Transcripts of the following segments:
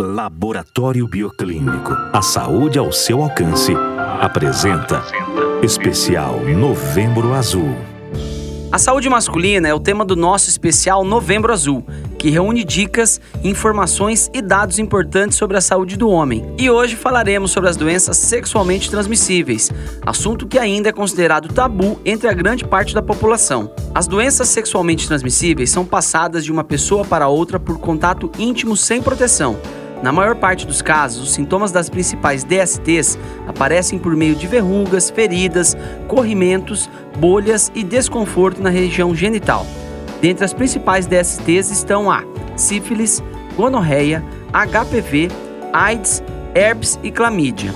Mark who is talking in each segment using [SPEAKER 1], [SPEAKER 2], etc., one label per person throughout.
[SPEAKER 1] Laboratório Bioclínico. A saúde ao seu alcance. Apresenta Especial Novembro Azul.
[SPEAKER 2] A saúde masculina é o tema do nosso especial Novembro Azul, que reúne dicas, informações e dados importantes sobre a saúde do homem. E hoje falaremos sobre as doenças sexualmente transmissíveis, assunto que ainda é considerado tabu entre a grande parte da população. As doenças sexualmente transmissíveis são passadas de uma pessoa para outra por contato íntimo sem proteção na maior parte dos casos, os sintomas das principais DSTs aparecem por meio de verrugas, feridas, corrimentos, bolhas e desconforto na região genital. Dentre as principais DSTs estão a sífilis, gonorreia, HPV, AIDS, herpes e clamídia.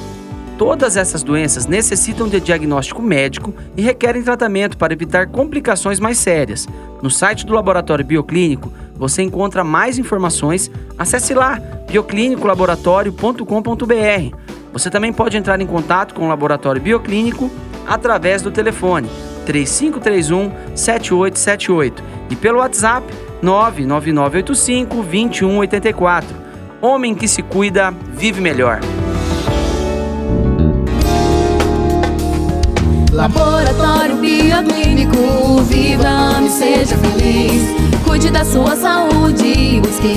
[SPEAKER 2] Todas essas doenças necessitam de diagnóstico médico e requerem tratamento para evitar complicações mais sérias. No site do Laboratório Bioclínico você encontra mais informações. Acesse lá bioclinicolaboratorio.com.br. Você também pode entrar em contato com o Laboratório Bioclínico através do telefone 3531 7878 e pelo WhatsApp 99985 2184. Homem que se cuida, vive melhor.
[SPEAKER 3] Laboratório Bioclínico, viva, me seja feliz.